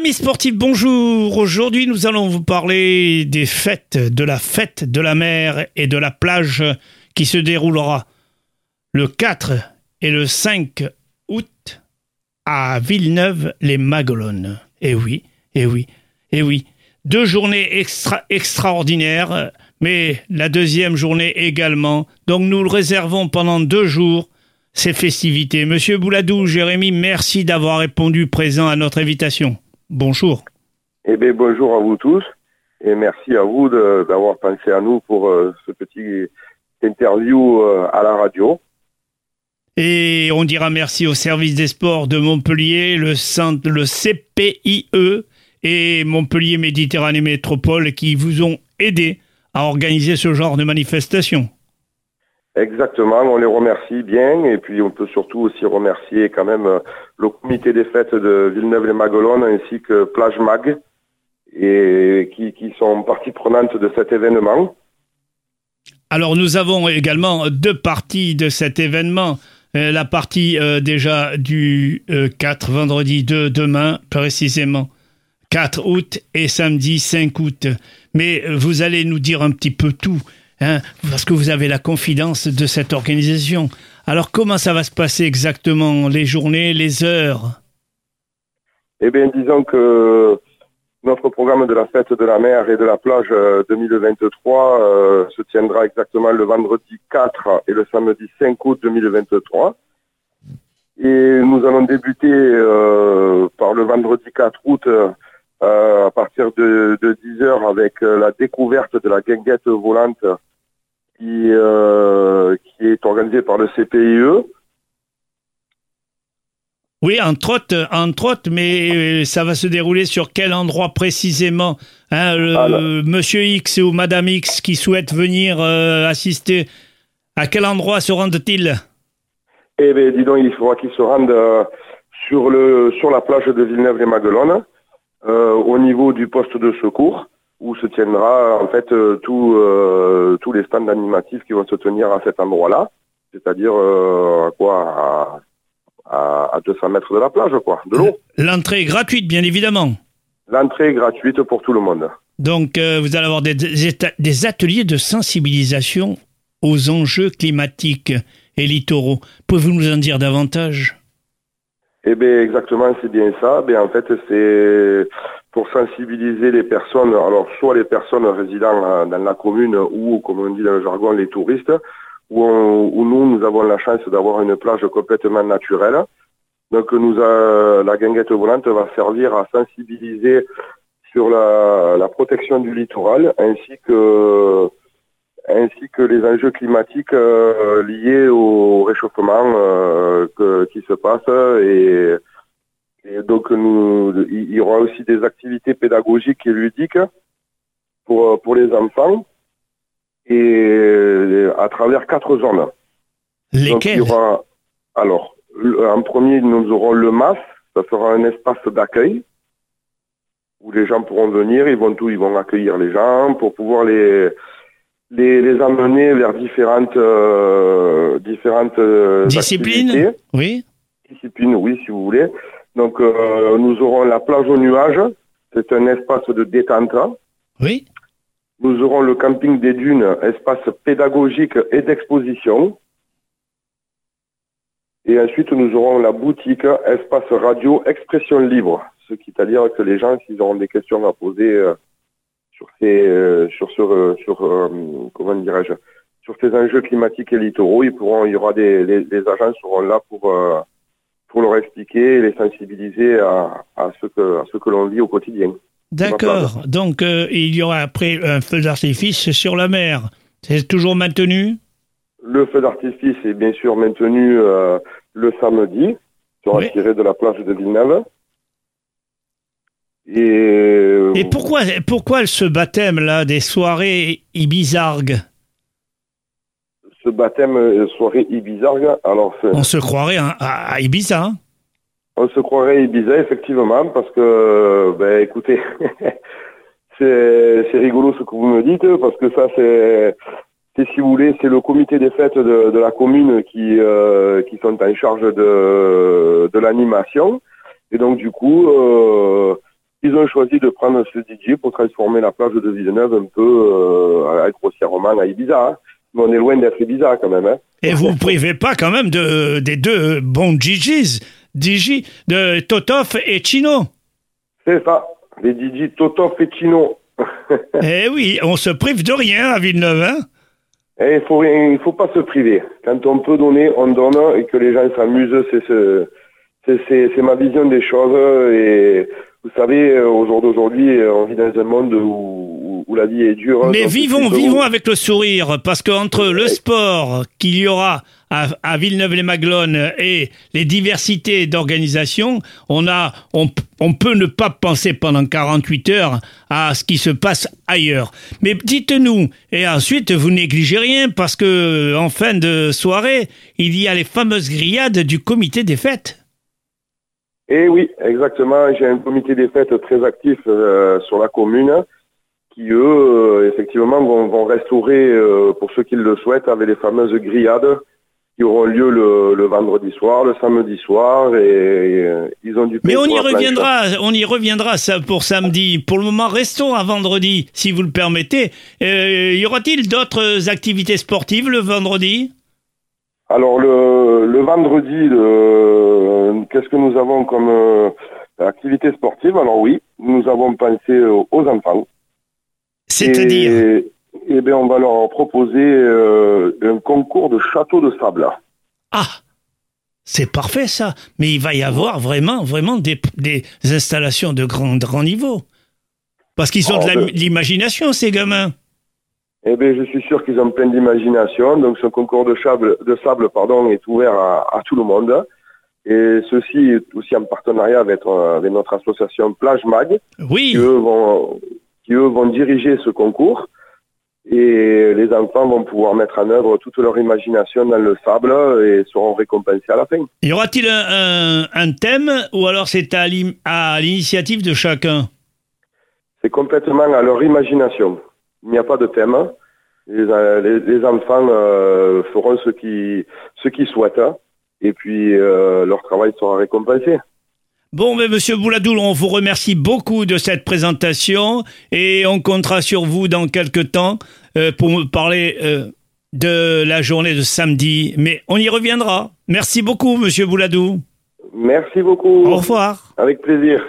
Amis sportifs, bonjour. Aujourd'hui, nous allons vous parler des fêtes, de la fête de la mer et de la plage qui se déroulera le 4 et le 5 août à Villeneuve-les-Maguelones. Eh oui, eh oui, eh oui. Deux journées extra extraordinaires, mais la deuxième journée également. Donc nous le réservons pendant deux jours ces festivités. Monsieur Bouladou, Jérémy, merci d'avoir répondu présent à notre invitation. Bonjour. Eh bien, bonjour à vous tous et merci à vous d'avoir pensé à nous pour euh, ce petit interview euh, à la radio. Et on dira merci au service des sports de Montpellier, le, centre, le CPIE et Montpellier Méditerranée Métropole qui vous ont aidé à organiser ce genre de manifestation. Exactement, on les remercie bien et puis on peut surtout aussi remercier quand même euh, le comité des fêtes de Villeneuve-les-Maguelones ainsi que Plage Mag et qui, sont partie prenante de cet événement. Alors nous avons également deux parties de cet événement. Euh, la partie euh, déjà du 4 vendredi de demain précisément 4 août et samedi 5 août. Mais vous allez nous dire un petit peu tout. Hein, parce que vous avez la confidence de cette organisation. Alors comment ça va se passer exactement, les journées, les heures? Eh bien, disons que notre programme de la fête de la mer et de la plage 2023 euh, euh, se tiendra exactement le vendredi 4 et le samedi 5 août 2023. Et nous allons débuter euh, par le vendredi 4 août à partir de, de 10 heures avec la découverte de la guinguette volante qui, euh, qui est organisé par le CPIE. Oui, entre autres, entre autres, mais euh, ça va se dérouler sur quel endroit précisément hein, Monsieur X ou Madame X qui souhaitent venir euh, assister, à quel endroit se rendent-ils? Eh bien, dis donc, il faudra qu'ils se rendent sur, le, sur la plage de Villeneuve-les-Maguelones, au niveau du poste de secours où se tiendra en fait euh, tout, euh, tous les stands animatifs qui vont se tenir à cet endroit-là, c'est-à-dire euh, quoi? À, à, 200 mètres de la plage, quoi, de l'eau. L'entrée est gratuite, bien évidemment. L'entrée est gratuite pour tout le monde. Donc vous allez avoir des, des ateliers de sensibilisation aux enjeux climatiques et littoraux. Pouvez-vous nous en dire davantage? Eh bien, exactement, c'est bien ça. Ben, en fait, c'est pour sensibiliser les personnes, alors soit les personnes résidant dans la commune ou, comme on dit dans le jargon, les touristes, où, nous, nous avons la chance d'avoir une plage complètement naturelle. Donc nous la guinguette volante va servir à sensibiliser sur la, protection du littoral ainsi que ainsi que les enjeux climatiques euh, liés au réchauffement euh, qui se passe et et donc, nous, il y aura aussi des activités pédagogiques et ludiques pour, pour les enfants et à travers quatre zones. Lesquelles? Alors, en premier, nous aurons le MAS, ça sera un espace d'accueil où les gens pourront venir, ils vont tout, ils vont accueillir les gens pour pouvoir les les, les amener vers différentes euh, différentes euh, disciplines? Oui. Disciplines, oui, si vous voulez. Donc, euh, nous aurons la plage au nuage. C'est un espace de détente. Oui. Nous aurons le camping des dunes, espace pédagogique et d'exposition. Et ensuite, nous aurons la boutique, espace radio, expression libre. Ce qui est à dire que les gens, s'ils auront des questions à poser euh, sur ces, euh, sur, sur, sur comment dirais-je, sur ces enjeux climatiques et littoraux, ils pourront, il y aura des, les, les agents seront là pour pour leur expliquer et les sensibiliser à, à ce que, à ce que l'on vit au quotidien. D'accord. Donc, euh, il y aura après un feu d'artifice sur la mer. C'est toujours maintenu? Le feu d'artifice est bien sûr maintenu euh, le samedi, sera tiré de la plage de Villeneuve. Et, euh, et pourquoi, pourquoi ce baptême-là des soirées ibizargues ce baptême euh, soirée Ibiza. Alors, on se croirait à, Ibiza. Hein on se croirait Ibiza, effectivement, parce que, ben, écoutez, c'est rigolo ce que vous me dites, parce que ça, c'est, si vous voulez, c'est le comité des fêtes de, la commune qui, euh, qui sont en charge de, de l'animation. Et donc, du coup, euh, ils ont choisi de prendre ce DJ pour transformer la plage de Villeneuve un peu euh, grossièrement à Ibiza. Hein. Mais on est loin d'être Ibiza quand même. Hein. Et vous ne privez pas quand même de, des deux bons DJs, DJ, de Totof et Chino. C'est ça, les DJ Totof et Chino. eh oui, on se prive de rien à Villeneuve, hein eh, il faut il faut pas se priver. Quand on peut donner, on donne et que les gens s'amusent, c'est ce, c'est ma vision des choses et vous savez, au jour d'aujourd'hui, on vit dans un monde où, où, la vie est dure. Mais vivons, vivons avec le sourire, parce qu'entre le sport qu'il y aura à, Villeneuve-les-Maglones et les diversités d'organisation, on a, on, on, peut ne pas penser pendant 48 heures à ce qui se passe ailleurs. Mais dites-nous, et ensuite vous négligez rien, parce que en fin de soirée, il y a les fameuses grillades du comité des fêtes. Et oui, exactement. J'ai un comité des fêtes très actif euh, sur la commune qui, eux, euh, effectivement, vont, restaurer, euh, pour ceux qui le souhaitent, avec les fameuses grillades qui auront lieu le, vendredi soir, le samedi soir, et, ils ont du Mais on y reviendra, on y reviendra ça pour samedi. Pour le moment, restons à vendredi, si vous le permettez. y aura-t-il d'autres activités sportives le vendredi? Alors le, vendredi, qu'est-ce que nous avons comme euh, activité sportive? Alors oui, nous avons pensé aux enfants. C'est-à-dire? Eh bien, on va leur proposer euh, un concours de château de sable. Ah c'est parfait ça, mais il va y avoir vraiment, vraiment des, installations de grand, grand niveau. Parce qu'ils ont de oh, ben. l'imagination, ces gamins. Eh bien, je suis sûr qu'ils ont plein d'imagination. Donc, ce concours de sable, de sable pardon, est ouvert à, tout le monde. Et ceci est aussi en partenariat avec, euh, avec notre association Plage Mag. Oui. Qui eux, vont, qui eux vont diriger ce concours. Et les enfants vont pouvoir mettre en œuvre toute leur imagination dans le sable et seront récompensés à la fin. Y aura-t-il un, un, thème ou alors c'est à l'initiative de chacun? C'est complètement à leur imagination. Il n'y a pas de thème. Les, les, enfants euh, feront ce qu'ils ce souhaitent et puis euh, leur travail sera récompensé. Bon, mais Monsieur Bouladoul, on vous remercie beaucoup de cette présentation et on comptera sur vous dans quelques temps euh, pour me parler de la journée de samedi. Mais on y reviendra. Merci beaucoup, Monsieur Bouladou. Merci beaucoup. Au revoir. Avec plaisir.